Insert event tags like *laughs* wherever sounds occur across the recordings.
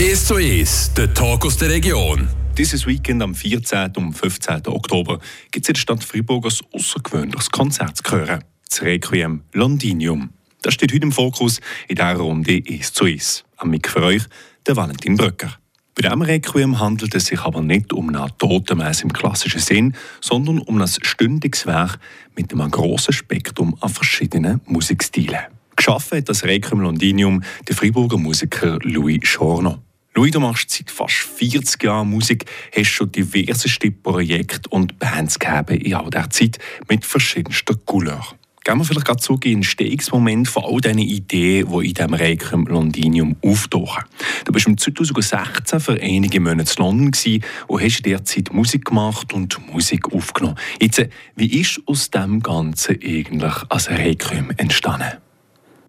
1 zu 1, der Talk aus der Region. Dieses Weekend am 14. und 15. Oktober gibt es in der Stadt Freiburg ein außergewöhnliches Konzert zu hören. Das Requiem Londinium. Das steht heute im Fokus in dieser Runde 1 zu 1. Am Mick für euch, der Valentin Bröcker. Bei diesem Requiem handelt es sich aber nicht um eine Totenmesse im klassischen Sinn, sondern um ein stündiges Werk mit einem grossen Spektrum an verschiedenen Musikstilen. Geschaffen hat das Requiem Londinium der Freiburger Musiker Louis Schorno. Louis, du machst seit fast 40 Jahren Musik, hast schon diverseste Projekte und Bands gegeben in all dieser Zeit mit verschiedenster Couleur. Gehen wir vielleicht gerade zurück in den Entstehungsmoment von all diesen Ideen, die in diesem Requiem Londinium auftauchen. Du bist im 2016 für einige Monate in London und hast derzeit Musik gemacht und Musik aufgenommen. Jetzt, wie ist aus dem Ganzen eigentlich als Requiem entstanden?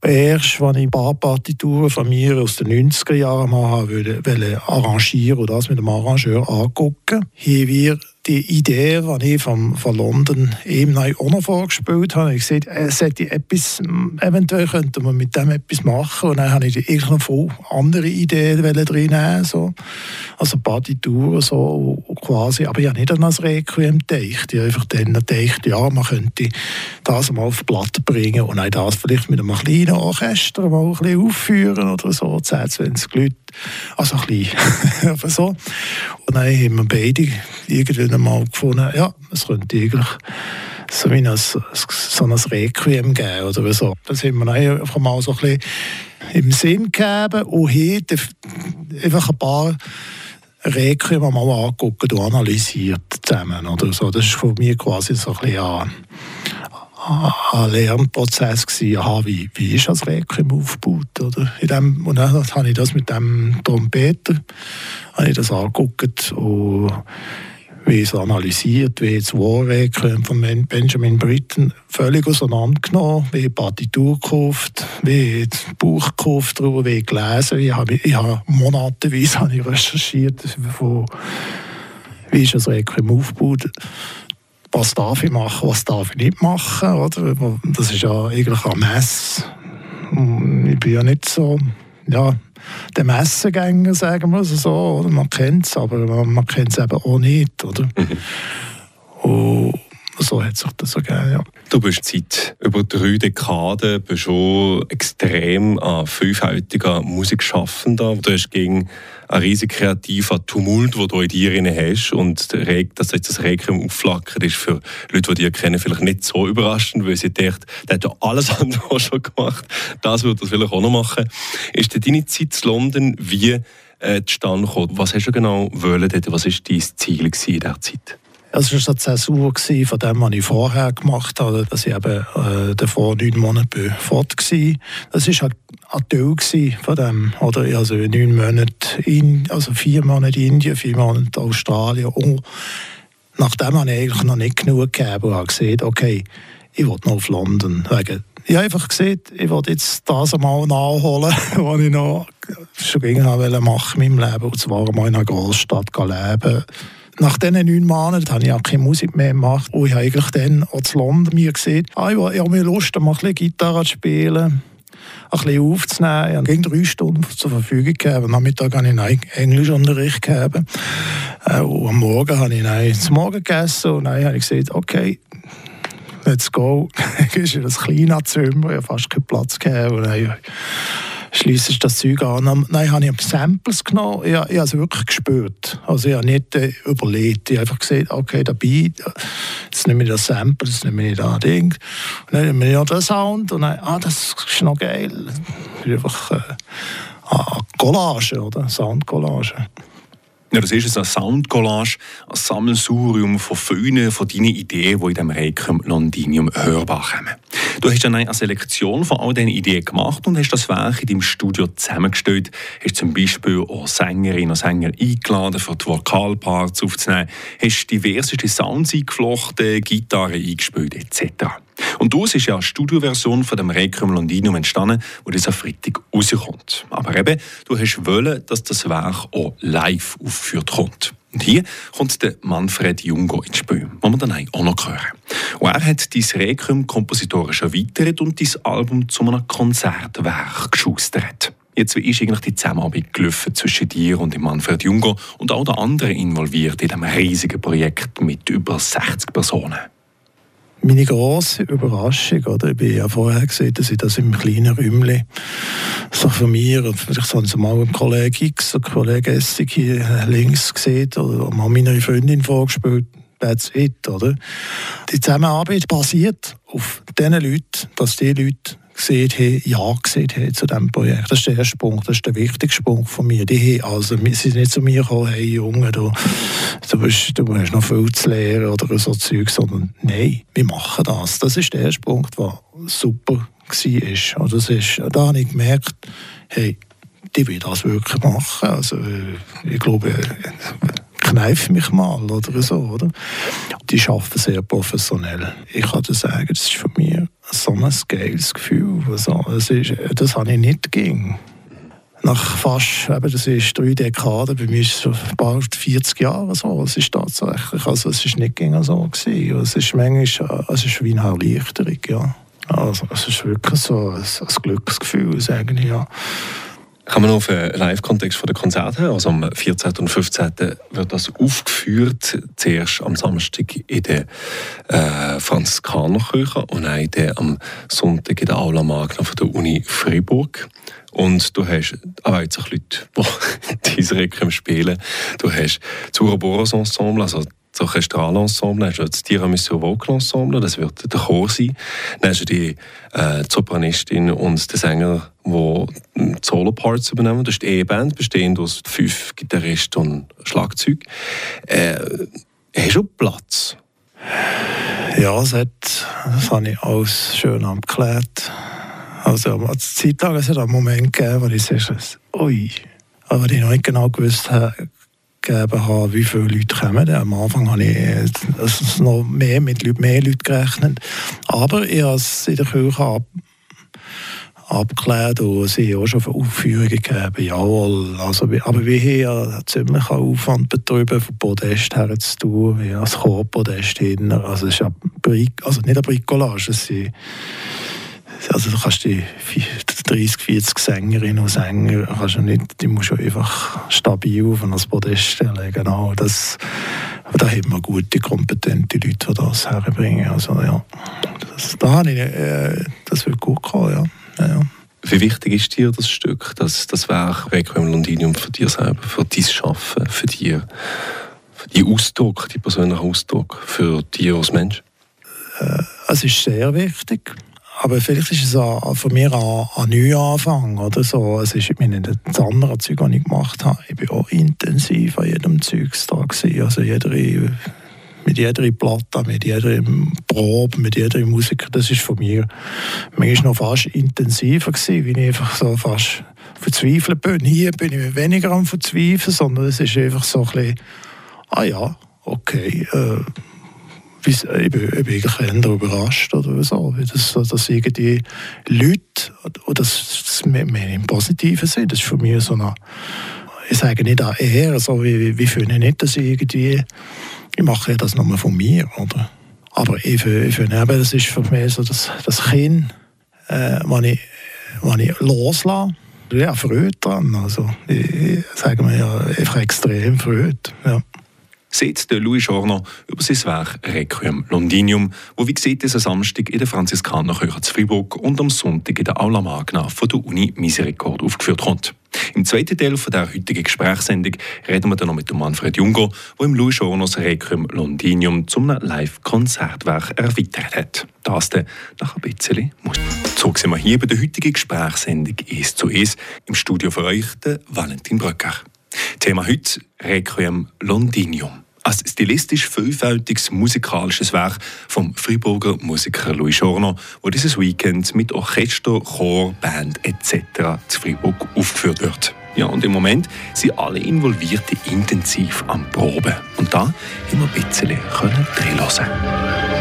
Erst, als ich ein paar Partituren von mir aus den 90er Jahren wollte, arrangieren oder das mit dem Arrangeur angucken, haben wir die Idee, die ich von, von London eben auch noch vorgespielt habe, ich gesagt, es hätte etwas, eventuell könnte man mit dem etwas machen. Und dann habe ich eigentlich noch voll andere Ideen drin so. also Partituren so quasi, aber ich nicht an das Requiem gedacht, ich habe einfach dann gedacht, ja, man könnte das mal auf die Platte bringen und dann das vielleicht mit einem kleinen Orchester mal ein bisschen aufführen oder so, 10, 20 Leute, also ein bisschen, *laughs* so. Und dann haben wir beide irgendwie dann mal gefunden, ja, es könnte eigentlich so wie ein, so ein Requiem geben oder so. Das haben wir einfach mal so ein bisschen im Sinn gegeben und heute einfach ein paar Requiem mal angeguckt und analysiert zusammen. Oder so. Das ist für mich quasi so ein bisschen ein, ein Lernprozess gewesen. Aha, wie, wie ist das Requiem aufgebaut? Oder? In dem, und dann habe ich das mit dem Trompeter habe ich das angeguckt und wie es analysiert, wie das Warwick von Benjamin Britten völlig auseinandergenommen, wie Partitur gekauft, wie das Buch gekauft, wie gelesen. Ich habe, ich *laughs* habe ich recherchiert, wie ist das Requiem aufgebaut, was darf ich machen, was darf ich nicht machen. Oder? Das ist ja eigentlich ein Mess. Ich bin ja nicht so, ja, der Messengänger, sagen wir es so. Oder? Man kennt es, aber man, man kennt es eben auch nicht. Oder? Mhm. Und so hat sich das so gegeben, ja. Du bist seit über drei Dekaden bist schon extrem an vielfältiger Musikschaffender. Du hast gegen einen riesig kreativen Tumult, den du in dir hast und dass jetzt das Requiem aufflackert ist für Leute, die dich kennen, vielleicht nicht so überraschend, weil sie denken, der hat ja alles *laughs* andere schon gemacht. Das würde das vielleicht auch noch machen. Ist deine Zeit in London wie äh, zustande gekommen? Was hast du genau wollen dort? Was war dein Ziel in dieser Zeit? Es war eine Zäsur von dem, was ich vorher gemacht habe, dass ich eben äh, davor neun Monate fort war. Das war halt ein Teil von dem. Oder also neun Monate, in, also vier Monate Indien, vier Monate Australien. Und nachdem habe ich eigentlich noch nicht genug gegeben und habe gesehen, okay, ich will noch auf London. Wegen ich habe einfach gesehen, ich wollte jetzt das einmal nachholen, *laughs* was ich noch schon machen wollte in meinem Leben. Und zwar mal in einer Großstadt leben nach diesen neun Monaten habe ich auch keine Musik mehr gemacht. Und ich habe eigentlich dann auch zu London mir gesehen, ah, ich habe mir Lust, ein bisschen Gitarre zu spielen ein bisschen aufzunehmen. Ich habe drei Stunden zur Verfügung gehabt. Am Nachmittag habe ich einen Englischunterricht gehabt. Äh, und am Morgen habe ich dann zum Morgen gegessen und dann habe ich gesagt, okay, let's go. *laughs* ich ist in das kleine Zimmer, ich habe fast keinen Platz gehabt. Schließe das Zeug an. Nein, habe ich Samples genommen. Ich, ich habe es wirklich gespürt. Also ich habe nicht äh, überlegt. Ich habe einfach gesagt, okay, der Beat, jetzt nehme ich das Sample, jetzt nehme ich das Ding. Und dann nehme ich noch den Sound und dann, ah, das ist noch geil. Einfach äh, ah, Collage, oder? Soundcollage. Ja, das ist ein Soundcollage, ein Sammelsurium von vielen von deinen Ideen, die in diesem Requiem Londinium hörbar kommen. Du hast dann eine Selektion von all diesen Ideen gemacht und hast das Werk in deinem Studio zusammengestellt. Hast zum Beispiel auch Sängerinnen und Sänger eingeladen, für die Vokalparts aufzunehmen. Hast diverseste Sounds eingeflochten, Gitarre eingespielt etc. Und daraus ist ja eine Studioversion von dem Requiem Londinium entstanden, wo dieser Freitag rauskommt. Aber eben, du hast wollen, dass das Werk auch live aufgeführt kommt. Und hier kommt der Manfred Jungo ins Spiel, den wir dann auch noch hören. Und er hat dein Requiem kompositorisch erweitert und dein Album zu einem Konzertwerk geschustert. Jetzt, wie ist eigentlich die Zusammenarbeit gelaufen zwischen dir und dem Manfred Junger und auch den anderen involviert in diesem riesigen Projekt mit über 60 Personen? Meine grosse Überraschung, oder? Ich bin ja vorher gesehen, dass ich das im kleinen Räumchen so von mir, und vielleicht Sie mal einen Kollegen X, einen Kollegen Essig hier links gesehen, oder mal meiner Freundin vorgespielt, that's it, oder? Die Zusammenarbeit basiert auf diesen Leuten, dass die Leute gesehen haben, ja gesehen haben zu diesem Projekt. Das ist der erste Punkt, das ist der wichtigste Punkt von mir. Die also, sie sind nicht zu mir gekommen, hey Junge, du, du, bist, du hast noch viel zu lernen oder so Zeug, sondern nein, wir machen das. Das ist der erste Punkt, der super war. Und das ist, da habe ich gemerkt, hey, die will das wirklich machen. Also, ich glaube, kneif mich mal oder so, oder? Die arbeiten sehr professionell. Ich kann dir sagen, das ist für mich so ein geiles Gefühl. Also, das, ist, das habe ich nicht ging. Nach fast, eben, das ist drei Dekaden, bei mir ist es so bald 40 Jahre so. Es ist tatsächlich, also es ist nicht so gewesen. Es ist manchmal, es ist wie eine Erleichterung, ja. Also, es ist wirklich so ein, ein Glücksgefühl, sage ich, ja. Kann man auf einen Live-Kontext von der Konzerte Also am 14. und 15. wird das aufgeführt. Zuerst am Samstag in der äh, Franziskanerkirche und dann am Sonntag in der Aula Magna von der Uni Freiburg. Und du hast auch jetzt Leute, die *laughs* diese Requiem spielen. Du hast das Ouroboros Ensemble, also das Orchestralensemble, hast du das Tiramisu Vocal Ensemble, das wird der Chor sein. Dann hast du die äh, Sopranistin und den Sänger, die Solo-Parts übernehmen. Das ist die E-Band, bestehend aus fünf Gitarristen und Schlagzeug. Äh, hast du Platz? Ja, das, hat, das habe ich alles schön abgeklärt. Also, an Zeit lang, es hat einen Moment gegeben, wo ich sage, ui, aber ich noch nicht genau gewusst habe, habe, wie viele Leute kommen. Am Anfang habe ich noch mehr mit mehr Leuten gerechnet. Aber ich habe es in der Kirche ab, abgeklärt und sie haben auch schon Aufführungen gegeben. Jawohl. Also, aber wir haben ja ziemlich Aufwand betrieben, von Podest her zu tun, wie als Chorpodest hin. Also, es ist ja also nicht ein Bricolage, es also du kannst die 30, 40 Sängerinnen und Sänger, kannst du nicht, die musst du einfach stabil auf ein Podest stellen. Genau, das, da haben wir gute, kompetente Leute, die das herbringen. Also ja, das, da ich, äh, das wird gut kommen, ja. Ja. Wie wichtig ist dir das Stück, das, das Werk Requiem Londinium für dich selber, für dein Schaffen, für dich, für die Ausdruck, die persönlichen Ausdruck, für dich als Mensch? Äh, es ist sehr wichtig. Aber vielleicht ist es auch von mir ein, ein Neuanfang oder so. Es ist, ich meine, das andere Zeug, das ich gemacht habe, ich war auch intensiv an jedem Zeug da gewesen. Also jeder, mit jeder Platte, mit jeder Probe, mit jeder Musiker, das ist von mir manchmal noch fast intensiver gewesen, wie ich einfach so fast verzweifelt bin. Hier bin ich weniger am Verzweifeln, sondern es ist einfach so ein bisschen, ah ja, okay, äh, ich bin, ich bin eigentlich eher überrascht oder so, dass, dass irgendwie Leute, oder das, das mehr im Positiven sind, das ist für mich so eine, ich sage nicht an eher, so wie, wie finde ich nicht, dass ich irgendwie, ich mache das nur von mir, oder? Aber ich, ich finde eben, das ist für mich so das, das Kind, äh, ich, wenn ich loslasse, ja, Freude dran. Also, ich, ich sage mir ja einfach extrem Freude. Ja sieht der Louis Schorner über sein Werk Requiem Londinium, wo wie gesagt diesen Samstag in der Franziskanerkirche zu Fribourg und am Sonntag in der Aula Magna von der Uni Misericord aufgeführt kommt. Im zweiten Teil von der heutigen Gesprächssendung reden wir dann noch mit dem Manfred Junger, der im Louis Schorners Requiem Londinium zum Live-Konzertwerk erweitert hat. Das dann nach ein bisschen Musik. So sind wir hier bei der heutigen Gesprächssendung «Es zu Es» im Studio für euch, der Valentin Bröcker. Thema heute Requiem Londinium. Ein stilistisch vielfältiges musikalisches Werk vom Freiburger Musiker Louis Schorner, wo dieses Weekend mit Orchester, Chor, Band etc. zu Freiburg aufgeführt wird. Ja, und im Moment sind alle Involvierten intensiv am Proben. Und da wir ein bisschen drin hören.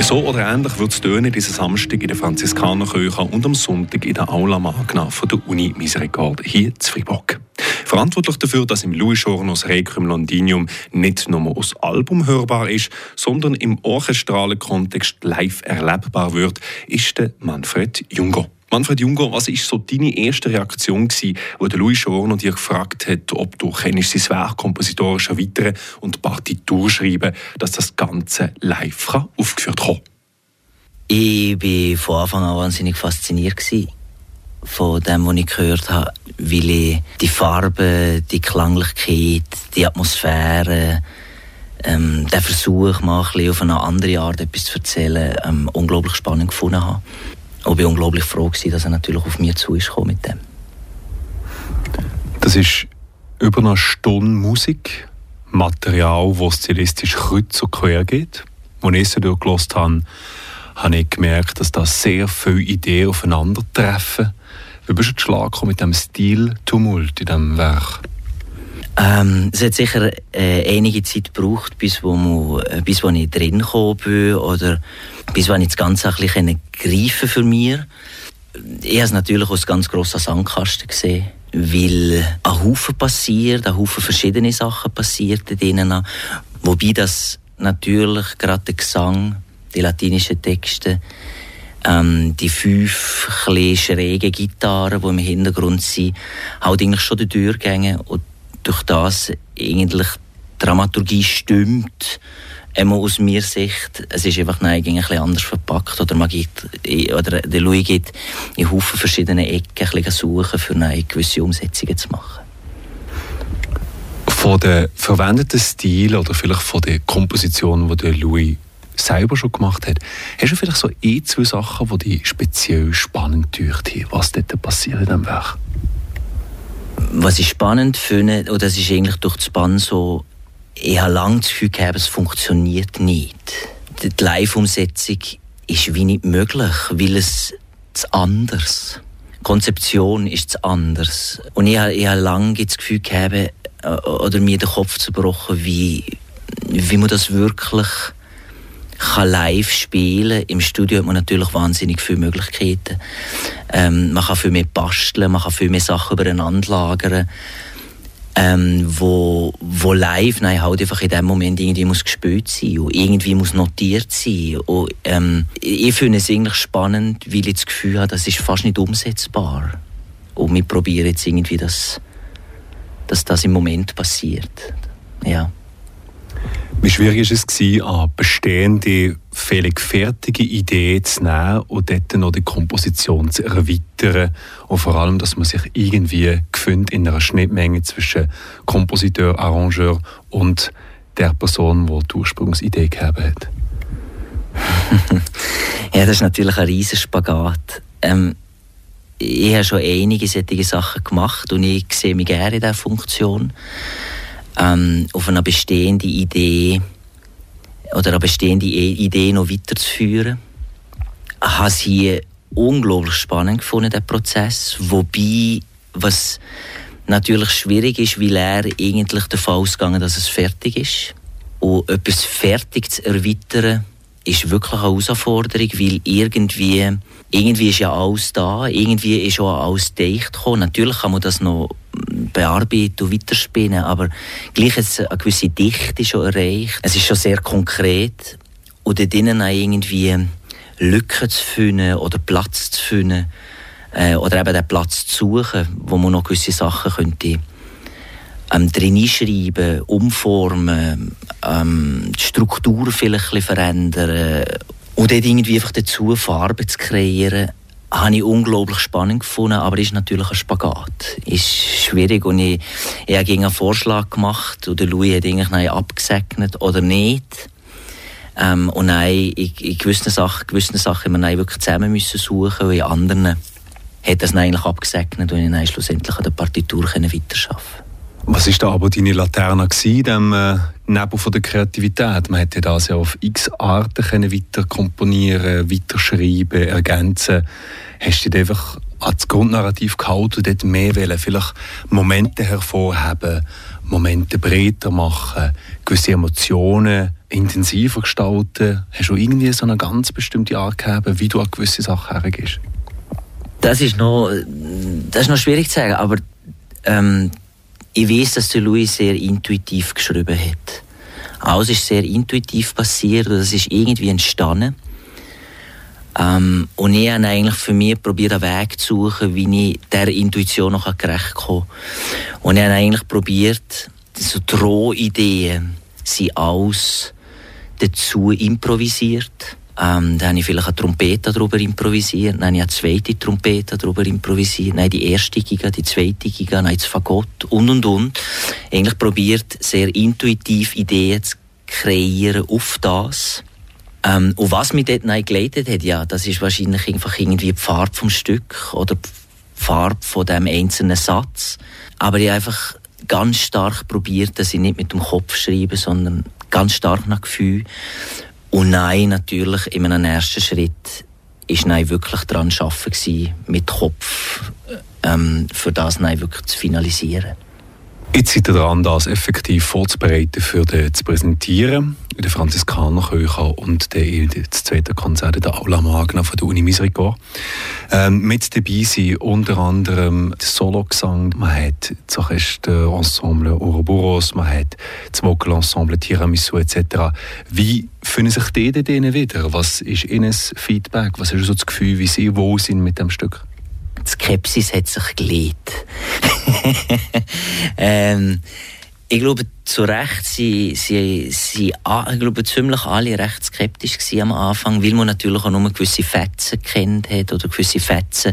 So oder ähnlich wird es tönen diesen Samstag in der Franziskanerkirche und am Sonntag in der Aula Magna von der Uni Misericorde hier in Fribourg. Verantwortlich dafür, dass im Louis Schornos Requiem Londinium nicht nur aus Album hörbar ist, sondern im orchestralen Kontext live erlebbar wird, ist der Manfred Junger. Manfred Junger, was war so deine erste Reaktion gewesen, wo der Louis Schorno dir gefragt hat, ob du kennst sein Werk kompositorisch erweitern und Partitur schreiben, dass das Ganze live aufgeführt kann? Ich war von Anfang an wahnsinnig fasziniert von dem, was ich gehört habe, weil ich die Farbe, die Klanglichkeit, die Atmosphäre, ähm, den Versuch, mal ein auf eine andere Art etwas zu erzählen, ähm, unglaublich spannend gefunden habe. Und ich war unglaublich froh, gewesen, dass er natürlich auf mich zu ist mit dem. Das ist über eine Stunde Musik, Material, das stilistisch kreuz und quer geht. Als ich es durchgelassen habe, habe ich gemerkt, dass da sehr viele Ideen aufeinandertreffen. Wie bist du mit dem Stiltumult in diesem Werk? Ähm, es hat sicher äh, einige Zeit gebraucht, bis wo, man, äh, bis wo ich drin bin oder bis wo ich das Ganze ein bisschen greifen für mich. Ich habe es natürlich als ganz grosser Sandkasten gesehen, weil ein Haufen passiert, ein Haufen verschiedene Sachen passiert drinnen. Wobei das natürlich gerade der Gesang, die latinischen Texte, ähm, die fünf schrägen Gitarren, die im Hintergrund sind, halt eigentlich schon die Türgänge und durch das eigentlich Dramaturgie stimmt, einmal aus meiner Sicht, es ist einfach nein, ein bisschen anders verpackt oder man geht, oder der Louis geht in Haufen verschiedene Ecken ein suchen, für eine gewisse Umsetzungen zu machen. Von den verwendeten Stil oder vielleicht von den Kompositionen, die der Louis selber schon gemacht hat, hast du vielleicht so ein, zwei Sachen, die dich speziell spannend haben, was dort passiert in diesem Werk? Was ich spannend finde, oder das ist eigentlich durch das Band so, ich habe lange das Gefühl gehabt, es funktioniert nicht. Die Live-Umsetzung ist wie nicht möglich, weil es zu anders. Die Konzeption ist zu anders. Und ich habe, ich habe lange das Gefühl gehabt, äh, oder mir den Kopf zu zerbrochen, wie, wie man das wirklich kann live spielen. Im Studio hat man natürlich wahnsinnig viele Möglichkeiten. Ähm, man kann viel mehr basteln, man kann viel mehr Sachen übereinander lagern. Ähm, wo, wo live nein, halt einfach in dem Moment irgendwie muss gespielt sein und irgendwie muss notiert sein. Und, ähm, ich finde es eigentlich spannend, weil ich das Gefühl habe, das ist fast nicht umsetzbar. Und wir probieren jetzt irgendwie, dass, dass das im Moment passiert. Ja. Wie schwierig war es, eine bestehende, völlig fertige Idee zu nehmen und dort noch die Komposition zu erweitern? Und vor allem, dass man sich irgendwie findet in einer Schnittmenge zwischen Kompositeur, Arrangeur und der Person, die die Ursprungsidee gegeben hat. *laughs* ja, das ist natürlich ein riesiger Spagat. Ähm, ich habe schon einige solche Sachen gemacht und ich sehe mich gerne in dieser Funktion ähm, auf eine bestehende Idee oder eine bestehende Idee noch weiterzuführen. Ich habe es hier unglaublich spannend gefunden, der Prozess. Wobei, was natürlich schwierig ist, weil er eigentlich davon ausgegangen dass es fertig ist. Und etwas fertig zu erweitern, ist wirklich eine Herausforderung, weil irgendwie, irgendwie ist ja alles da, irgendwie ist auch alles dicht gekommen. Natürlich kann man das noch bearbeiten und weiterspinnen, aber gleich ist eine gewisse Dichte schon erreicht. Es ist schon sehr konkret und dort auch irgendwie Lücken zu finden oder Platz zu finden äh, oder eben den Platz zu suchen, wo man noch gewisse Sachen könnte ähm, drin schreiben, umformen, ähm, die Struktur vielleicht ein verändern und dort irgendwie einfach dazu Farbe zu kreieren, habe ich unglaublich spannend gefunden, aber ist natürlich ein Spagat. Ist schwierig und ich, ich habe einen Vorschlag gemacht der Louis hat eigentlich abgesegnet oder nicht. Ähm, und nein, in, gewissen Sachen, gewissen Sachen wir wirklich zusammen müssen suchen und in anderen hat das eigentlich abgesegnet und ich schlussendlich an der Partitur weiterarbeiten was ist da aber deine Laterne in dem äh, Nebel von der Kreativität? Man hätte das ja auf x Arten können weiter komponieren, weiter schreiben, ergänzen. Hast du dich einfach als Grundnarrativ gehalten und dort mehr wollen? Vielleicht Momente hervorheben, Momente breiter machen, gewisse Emotionen intensiver gestalten? Hast du irgendwie so eine ganz bestimmte Art gehabt, wie du an gewisse Sachen hergehst? Das ist noch, das ist noch schwierig zu sagen, aber ähm, ich weiß, dass der Louis sehr intuitiv geschrieben hat. Alles ist sehr intuitiv passiert und das ist irgendwie entstanden. Ähm, und ich habe eigentlich für mich probiert, einen Weg zu suchen, wie ich dieser Intuition noch gerecht komme. Und ich habe eigentlich probiert, so Drohideen sind alles dazu improvisiert. Ähm, dann habe ich vielleicht eine Trompete darüber improvisiert, dann habe ich eine zweite Trompete darüber improvisiert, dann die erste Giga, die zweite Giga, dann das Fagott und und und. Eigentlich probiert sehr intuitiv Ideen zu kreieren auf das. Ähm, und was mich dort geleitet hat, ja, das ist wahrscheinlich einfach irgendwie die Farbe vom Stück oder die Farbe von dem einzelnen Satz. Aber ich einfach ganz stark probiert, dass ich nicht mit dem Kopf schreibe, sondern ganz stark nach Gefühl. Und nein, natürlich in einem ersten Schritt ist nein wirklich daran arbeiten mit Kopf, ähm, für das nein wirklich zu finalisieren. Jetzt seid ihr dran, das effektiv vorzubereiten, für den zu präsentieren. In der Franziskanerkirche und der, das zweite Konzert in der Aula Magna von der Uni Misericord. Ähm, mit dabei sind unter anderem der Solo-Gesang, man hat das Orchester-Ensemble Ouroboros, man hat das Vocal-Ensemble Tiramisu etc. Wie fühlen sich die denen wieder? Was ist ihnen das Feedback? Was ist so das Gefühl, wie sie wohl sind mit dem Stück? Die Skepsis hat sich gelegt. *laughs* ähm, ich glaube, zu Recht sie, sie, sie, ich glaube, ziemlich alle recht skeptisch am Anfang, weil man natürlich auch nur gewisse Fetzen kennt hat oder gewisse Fetzen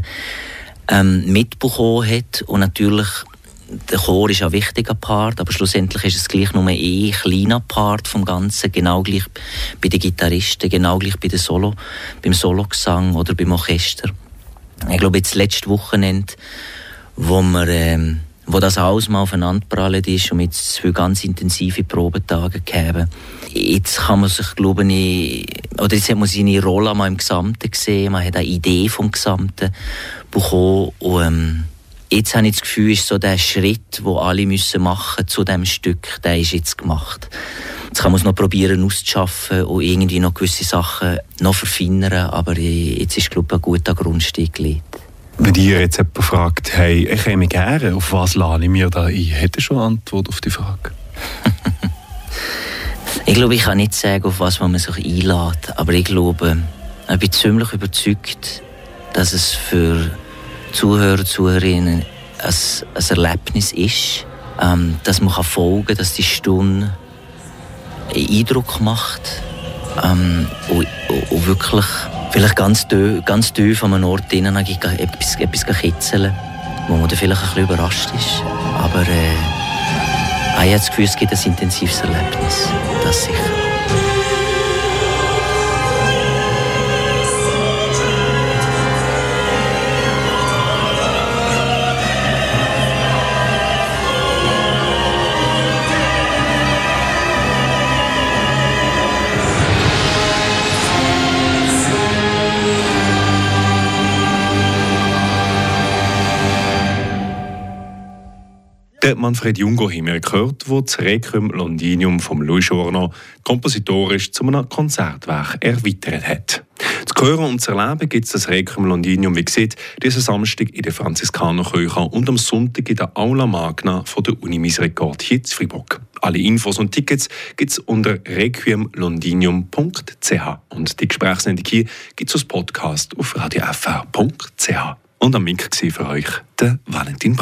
ähm, mitbekommen hat. Und natürlich, der Chor ist ein wichtiger Part, aber schlussendlich ist es gleich nur ein kleiner Part vom Ganzen, genau gleich bei den Gitarristen, genau gleich bei der Solo, beim Sologesang oder beim Orchester. Ich glaube, jetzt letztes Wochenende, wo wir, ähm, wo das alles mal aufeinander prallt ist und jetzt zwei ganz intensive Probetage gegeben. Jetzt kann man sich, glaube ich, oder jetzt hat man seine Rolle mal im Gesamten gesehen, man hat eine Idee vom Gesamten bekommen und ähm, jetzt habe ich das Gefühl, ist so der Schritt, den alle müssen machen zu diesem Stück, der ist jetzt gemacht. Jetzt kann man es noch probieren auszuschaffen und irgendwie noch gewisse Sachen noch verfeinern, aber jetzt ist, glaube ich, ein guter Grundstein gelegt. Wenn dir jetzt jemand fragt, hey, ich käme gerne, auf was lade ich mir da ein? Hätte schon eine Antwort auf die Frage? *laughs* ich glaube, ich kann nicht sagen, auf was man sich einlädt, aber ich glaube, ich bin ziemlich überzeugt, dass es für Zuhörer, Zuhörerinnen ein, ein Erlebnis ist, ähm, dass man folgen kann, dass die Stunde Eindruck macht ähm, und, und, wirklich vielleicht ganz tief, ganz tief an einem Ort drinnen etwas, etwas kitzeln, wo man dann vielleicht ein bisschen überrascht ist. Aber äh, ich habe das Gefühl, es gibt ein intensives Erlebnis, das sicher. Der Manfred Jungo haben wir gehört, der das Requiem Londinium vom Louis Journo kompositorisch zu einem Konzertwerk erweitert hat. Zu hören und zu erleben gibt es das Requiem Londinium, wie gesagt, diesen Samstag in der Franziskanerkirche und am Sonntag in der Aula Magna von der Uni Misericord hier in Fribourg. Alle Infos und Tickets gibt es unter requiemlondinium.ch und die Gesprächssendung hier gibt es als Podcast auf radiofr.ch. Und am Mink für euch der Valentin